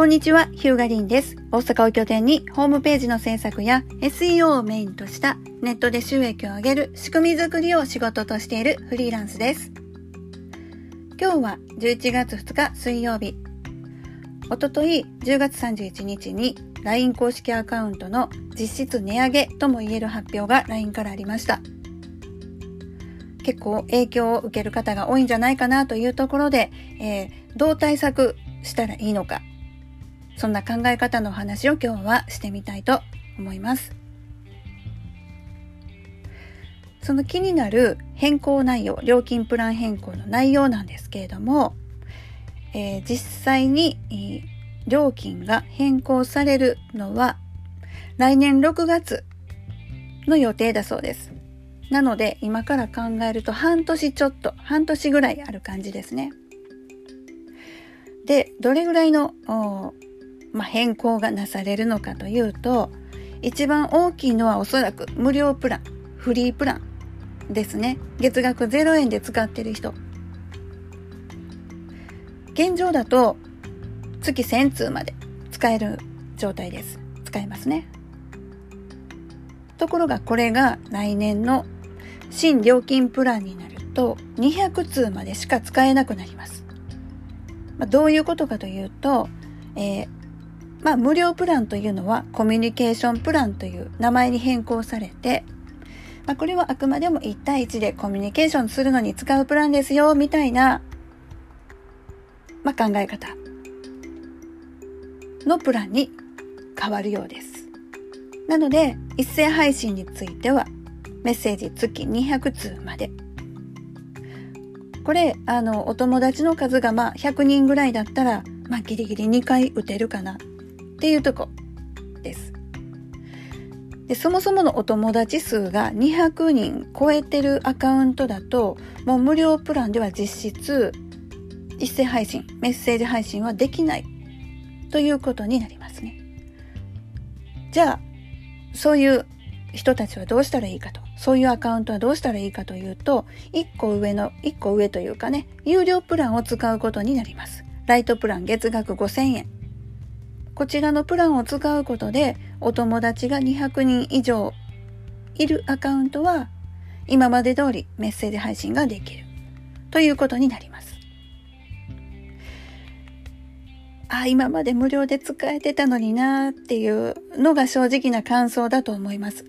こんにちは、ヒューガリンです。大阪を拠点にホームページの制作や SEO をメインとしたネットで収益を上げる仕組み作りを仕事としているフリーランスです。今日は11月2日水曜日。おととい10月31日に LINE 公式アカウントの実質値上げとも言える発表が LINE からありました。結構影響を受ける方が多いんじゃないかなというところで、えー、どう対策したらいいのかそんな考え方のお話を今日はしてみたいと思います。その気になる変更内容、料金プラン変更の内容なんですけれども、えー、実際に、えー、料金が変更されるのは来年6月の予定だそうです。なので今から考えると半年ちょっと、半年ぐらいある感じですね。で、どれぐらいのまあ、変更がなされるのかというと一番大きいのはおそらく無料プランフリープランですね。月額0円で使ってる人。現状だと月1000通まで使える状態です。使えますね。ところがこれが来年の新料金プランになると200通までしか使えなくなります、まあ、どういうことかというと、えーまあ、無料プランというのはコミュニケーションプランという名前に変更されて、まあ、これはあくまでも1対1でコミュニケーションするのに使うプランですよ、みたいな、まあ、考え方のプランに変わるようです。なので、一斉配信については、メッセージ月200通まで。これ、あの、お友達の数がまあ100人ぐらいだったら、まあギリギリ2回打てるかなっていうとこです。でそもそものお友達数が200人超えてるアカウントだともう無料プランでは実質一斉配信メッセージ配信はできないということになりますね。じゃあそういう人たちはどうしたらいいかとそういうアカウントはどうしたらいいかというと1個上の1個上というかね有料プランを使うことになります。ライトプラン月額5000円こちらのプランを使うことでお友達が200人以上いるアカウントは今まで通りメッセージ配信ができるということになります。あ、今まで無料で使えてたのになっていうのが正直な感想だと思います。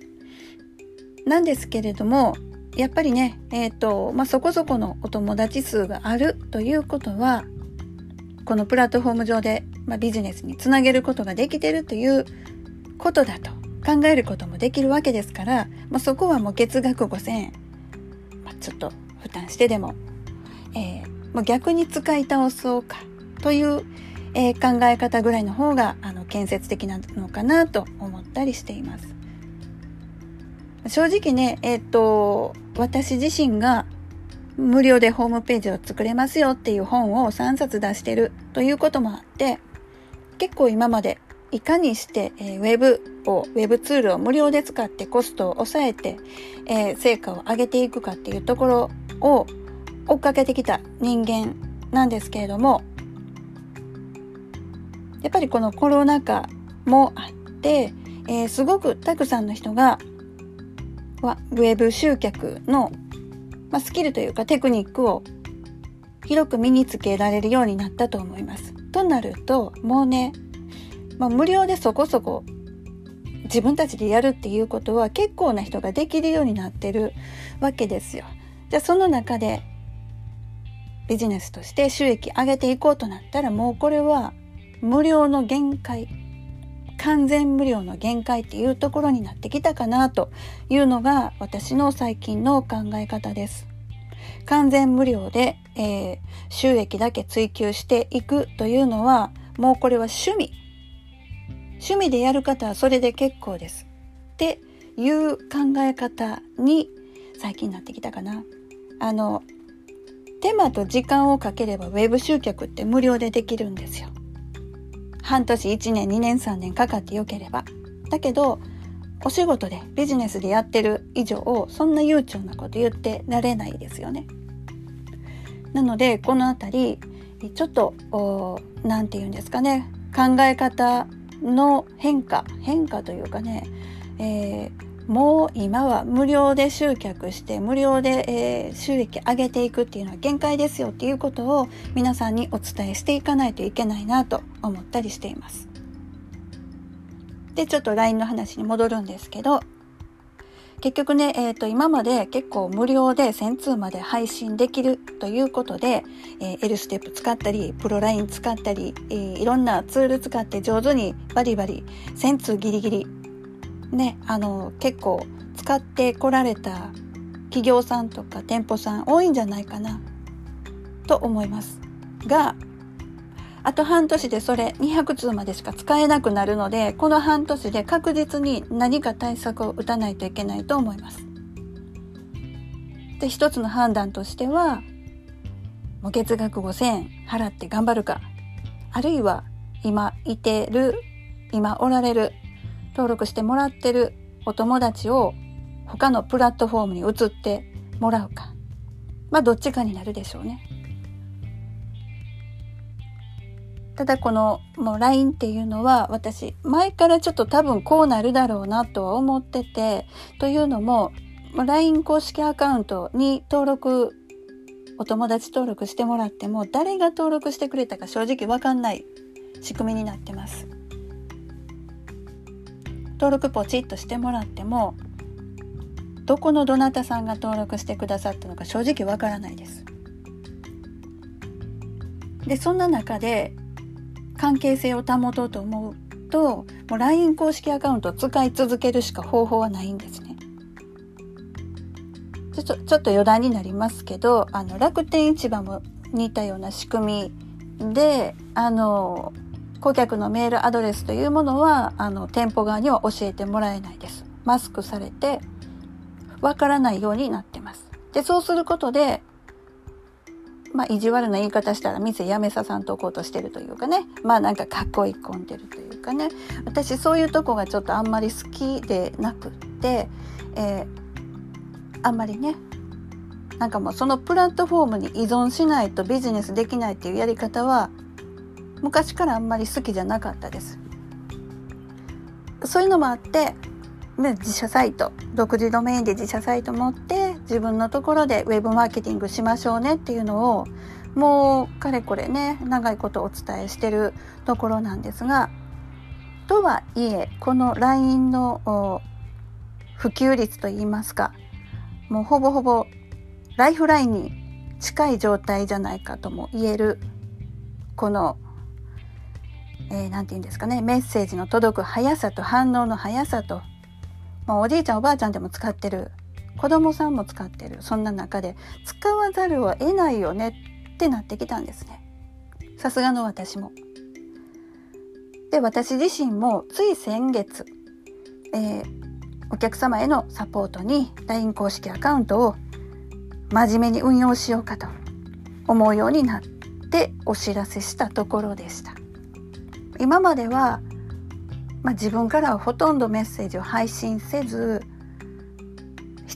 なんですけれども、やっぱりね、えっ、ー、と、まあ、そこそこのお友達数があるということは、このプラットフォーム上でまあ、ビジネスにつなげることができてるということだと考えることもできるわけですから、まあ、そこはもう月額5000円、まあ、ちょっと負担してでも、えー、逆に使い倒そうかという、えー、考え方ぐらいの方があの建設的なのかなと思ったりしています。正直ね、えっ、ー、と、私自身が無料でホームページを作れますよっていう本を3冊出してるということもあって、結構今までいかにして、えー、ウェブを、ウェブツールを無料で使ってコストを抑えて、えー、成果を上げていくかっていうところを追っかけてきた人間なんですけれども、やっぱりこのコロナ禍もあって、えー、すごくたくさんの人がウェブ集客の、まあ、スキルというかテクニックを広く身につけられるようになったと思います。となるともうね、まあ、無料でそこそこ自分たちでやるっていうことは結構な人ができるようになってるわけですよ。じゃあその中でビジネスとして収益上げていこうとなったらもうこれは無料の限界完全無料の限界っていうところになってきたかなというのが私の最近の考え方です。完全無料で、えー、収益だけ追求していくというのはもうこれは趣味。趣味でやる方はそれで結構です。っていう考え方に最近なってきたかな。あの手間と時間をかければウェブ集客って無料でできるんですよ。半年1年2年3年かかってよければ。だけどお仕事でビジネスでやってる以上そんな悠長なこと言ってられないですよね。なのでこの辺りちょっと何て言うんですかね考え方の変化変化というかね、えーもう今は無料で集客して無料で、えー、収益上げていくっていうのは限界ですよっていうことを皆さんにお伝えしていかないといけないなと思ったりしています。でちょっと LINE の話に戻るんですけど結局ね、えー、と今まで結構無料で1000通まで配信できるということで、えー、L ステップ使ったりプロ LINE 使ったり、えー、いろんなツール使って上手にバリバリ1000通ギリギリねあの結構使ってこられた企業さんとか店舗さん多いんじゃないかなと思いますがあと半年でそれ200通までしか使えなくなるのでこの半年で確実に何か対策を打たないといけないと思います。で一つの判断としてはもう月額5000円払って頑張るかあるいは今いてる今おられる登録してもらってるお友達を他のプラットフォームに移ってもらうか。まあどっちかになるでしょうね。ただこのもう LINE っていうのは私前からちょっと多分こうなるだろうなとは思っててというのも LINE 公式アカウントに登録お友達登録してもらっても誰が登録してくれたか正直わかんない仕組みになってます。登録ポチッとしてもらってもどこのどなたさんが登録してくださったのか正直わからないです。でそんな中で関係性を保とうと思うともう LINE 公式アカウントを使い続けるしか方法はないんですね。ちょっとちょっと余談になりますけどあの楽天市場も似たような仕組みであの顧客のメールアドレスというものはあの店舗側には教えてもらえないです。マスクされてわからないようになってます。で、そうすることで、まあ、意地悪な言い方したら店辞めささんとこうとしてるというかね。まあなんか囲いい込んでるというかね。私そういうとこがちょっとあんまり好きでなくって、えー、あんまりね、なんかもうそのプラットフォームに依存しないとビジネスできないっていうやり方は昔からあんまり好きじゃなかったですそういうのもあってね自社サイト独自ドメインで自社サイト持って自分のところでウェブマーケティングしましょうねっていうのをもうかれこれね長いことお伝えしてるところなんですがとはいえこの LINE の普及率といいますかもうほぼほぼライフラインに近い状態じゃないかとも言えるこのえー、て言うんですかねメッセージの届く速さと反応の速さと、まあ、おじいちゃんおばあちゃんでも使ってる子供さんも使ってるそんな中で使わざるを得ないよねってなってきたんですねさすがの私も。で私自身もつい先月、えー、お客様へのサポートに LINE 公式アカウントを真面目に運用しようかと思うようになってお知らせしたところでした。今までは、まあ、自分からはほとんどメッセージを配信せず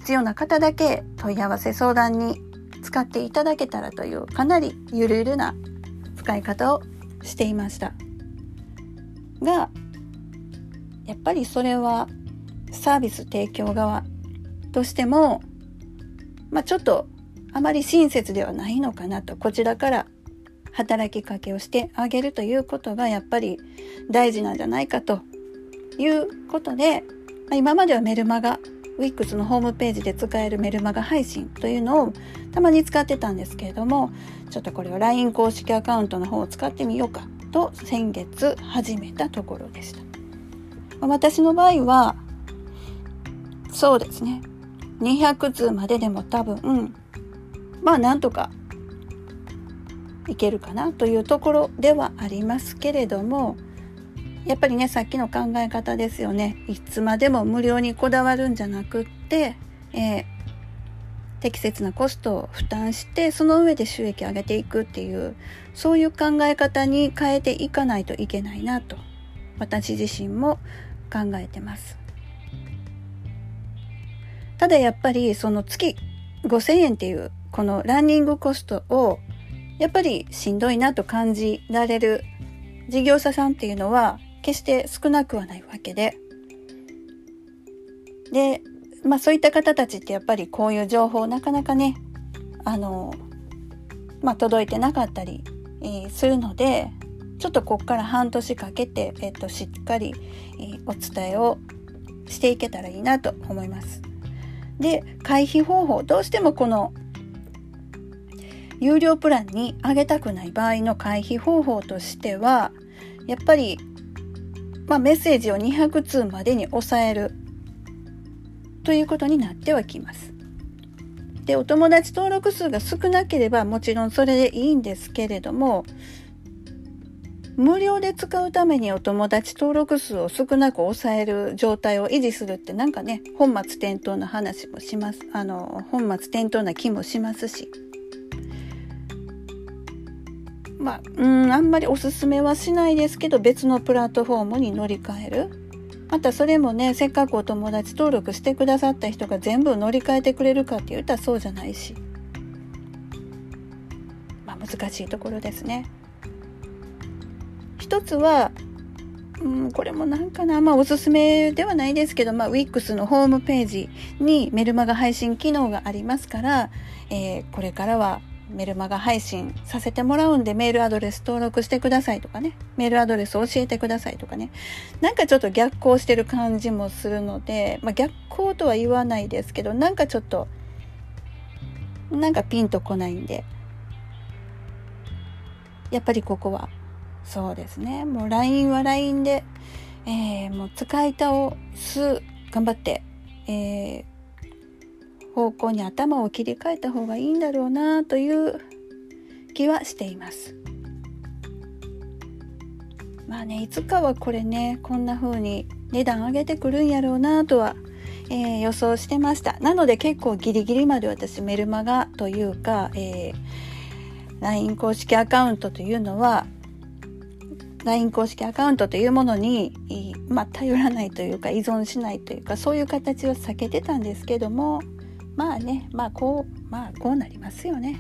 必要な方だけ問い合わせ相談に使っていただけたらというかなりゆるゆるな使い方をしていました。がやっぱりそれはサービス提供側としても、まあ、ちょっとあまり親切ではないのかなとこちらから働きかけをしてあげるということがやっぱり大事なんじゃないかということで、まあ、今まではメルマガ WIX のホームページで使えるメルマガ配信というのをたまに使ってたんですけれどもちょっとこれを LINE 公式アカウントの方を使ってみようかと先月始めたところでした。私の場合はそうですね200通まででも多分まあなんとかいけるかなというところではありますけれどもやっぱりねさっきの考え方ですよねいつまでも無料にこだわるんじゃなくって、えー、適切なコストを負担してその上で収益上げていくっていうそういう考え方に変えていかないといけないなと私自身も考えてます。ただやっぱりその月5000円っていうこのランニングコストをやっぱりしんどいなと感じられる事業者さんっていうのは決して少なくはないわけで、で、まあそういった方たちってやっぱりこういう情報なかなかね、あの、まあ届いてなかったり、するので、ちょっとこっから半年かけて、えっと、しっかり、え、お伝えをしていけたらいいなと思います。で、回避方法、どうしてもこの有料プランに上げたくない場合の回避方法としては、やっぱり、まあ、メッセージを200通までに抑えるということになってはきます。で、お友達登録数が少なければもちろんそれでいいんですけれども、無料で使うためにお友達登録数を少なく抑える状態を維持するってなんかね、本末転倒な話もします。あの、本末転倒な気もしますし。まあ、うん、あんまりおすすめはしないですけど、別のプラットフォームに乗り換える。またそれもね、せっかくお友達登録してくださった人が全部乗り換えてくれるかって言ったらそうじゃないし。まあ難しいところですね。一つは、うん、これもなんかな、まあおすすめではないですけど、まあ WIX のホームページにメルマガ配信機能がありますから、えー、これからはメルマガ配信させてもらうんでメールアドレス登録してくださいとかね、メールアドレス教えてくださいとかね、なんかちょっと逆行してる感じもするので、まあ逆行とは言わないですけど、なんかちょっと、なんかピンとこないんで、やっぱりここは。そうですね。もう LINE は LINE で、えー、もう使い倒す、頑張って、えー、方向に頭を切り替えた方がいいんだろうなという気はしています。まあね、いつかはこれね、こんな風に値段上げてくるんやろうなとは、えー、予想してました。なので結構ギリギリまで私メルマガというか、えー、LINE 公式アカウントというのは LINE 公式アカウントというものに、まあ、頼らないというか依存しないというかそういう形は避けてたんですけどもまあねまあこうまあこうなりますよね。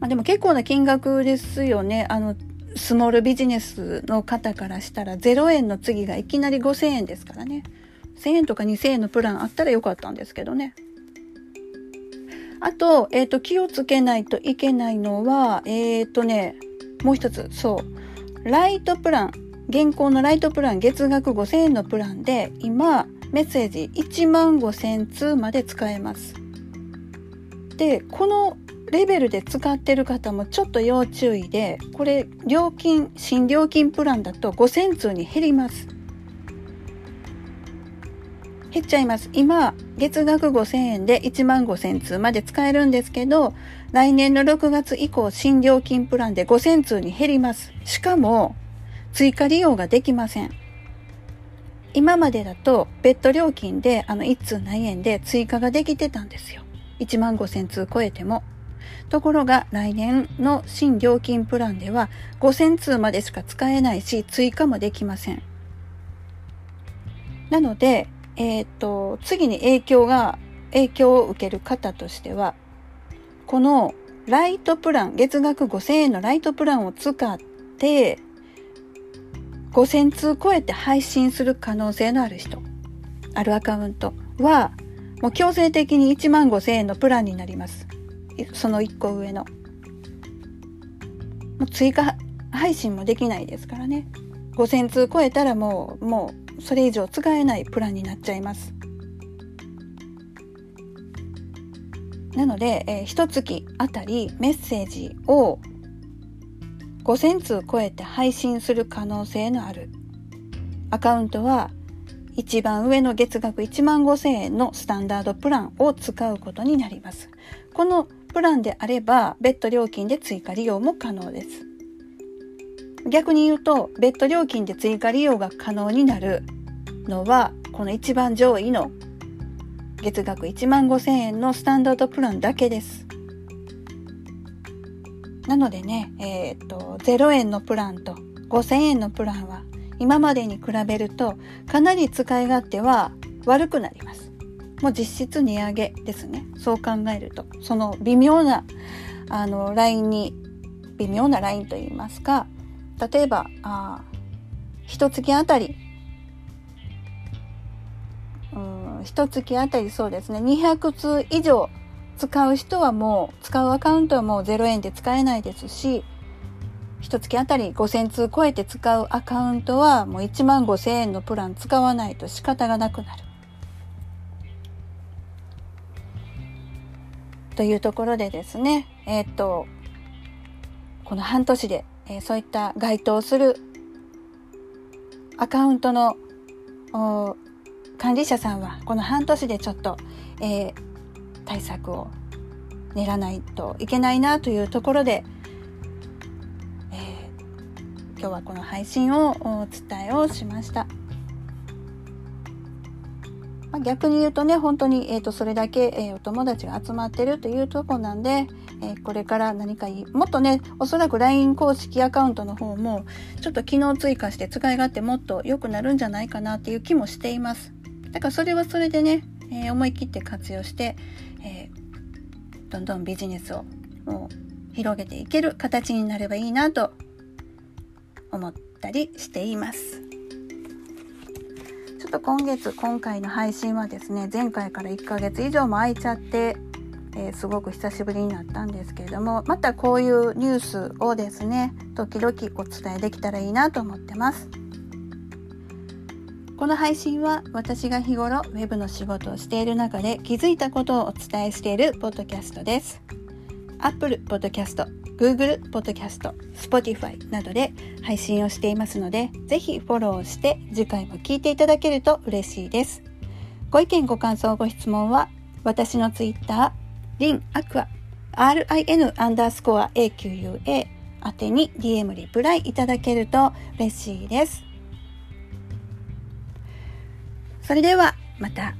まあ、でも結構な金額ですよね。あのスモールビジネスの方からしたら0円の次がいきなり5000円ですからね。1000円とか2000円のプランあったらよかったんですけどね。あと、えっ、ー、と、気をつけないといけないのは、えっ、ー、とね、もう一つ、そう。ライトプラン。現行のライトプラン月額5000円のプランで今メッセージ1万5000通まで使えます。で、このレベルで使ってる方もちょっと要注意で、これ料金、新料金プランだと5000通に減ります。減っちゃいます。今、月額5000円で1万5000通まで使えるんですけど、来年の6月以降、新料金プランで5000通に減ります。しかも、追加利用ができません。今までだと、別途料金で、あの、1通何円で追加ができてたんですよ。1万5000通超えても。ところが、来年の新料金プランでは、5000通までしか使えないし、追加もできません。なので、えっ、と、次に影響が、影響を受ける方としては、このライトプラン、月額5000円のライトプランを使って、5000通超えて配信する可能性のある人、あるアカウントは、もう強制的に1万5000円のプランになります。その1個上の。もう追加配信もできないですからね。5000通超えたらもう、もうそれ以上使えないプランになっちゃいます。なので、えー、1月あたりメッセージを5000通超えて配信する可能性のあるアカウントは一番上の月額1万5000円のスタンダードプランを使うことになります。このプランであれば別途料金で追加利用も可能です。逆に言うと別途料金で追加利用が可能になるのはこの一番上位の月額1万5000円のスタンダードプランだけです。なのでね、えっ、と、0円のプランと5000円のプランは今までに比べるとかなり使い勝手は悪くなります。もう実質値上げですね。そう考えると。その微妙なあのラインに微妙なラインといいますか例えばあ一月あたりうん一月あたりそうですね200通以上使う人はもう使うアカウントはもう0円で使えないですし一月あたり5000通超えて使うアカウントはもう1万5000円のプラン使わないと仕方がなくなる。というところでですね、えー、っと、この半年で、えー、そういった該当するアカウントの管理者さんはこの半年でちょっと、えー、対策を練らないといけないなというところで、えー、今日はこの配信をお伝えをしました。まあ、逆に言うとね本当に、えーと、それだけ、えー、お友達が集まってるというとこなんで、えー、これから何かいいもっとねおそらく LINE 公式アカウントの方もちょっと機能追加して使い勝手もっと良くなるんじゃないかなっていう気もしていますだからそれはそれでね、えー、思い切って活用して、えどんどんビジネスを広げていける形になればいいなと思ったりしています。ちょっと今月今回の配信はですね前回から1ヶ月以上も空いちゃって、えー、すごく久しぶりになったんですけれどもまたこういうニュースをですね時々お伝えできたらいいなと思ってますこの配信は私が日頃 web の仕事をしている中で気づいたことをお伝えしているポッドキャストです Apple Podcast Google Podcast、Spotify などで配信をしていますので、ぜひフォローして次回も聞いていただけると嬉しいです。ご意見、ご感想、ご質問は、私の Twitter、リンアクア、RIN アンダースコア AQUA 宛てに DM リプライいただけると嬉しいです。それではまた。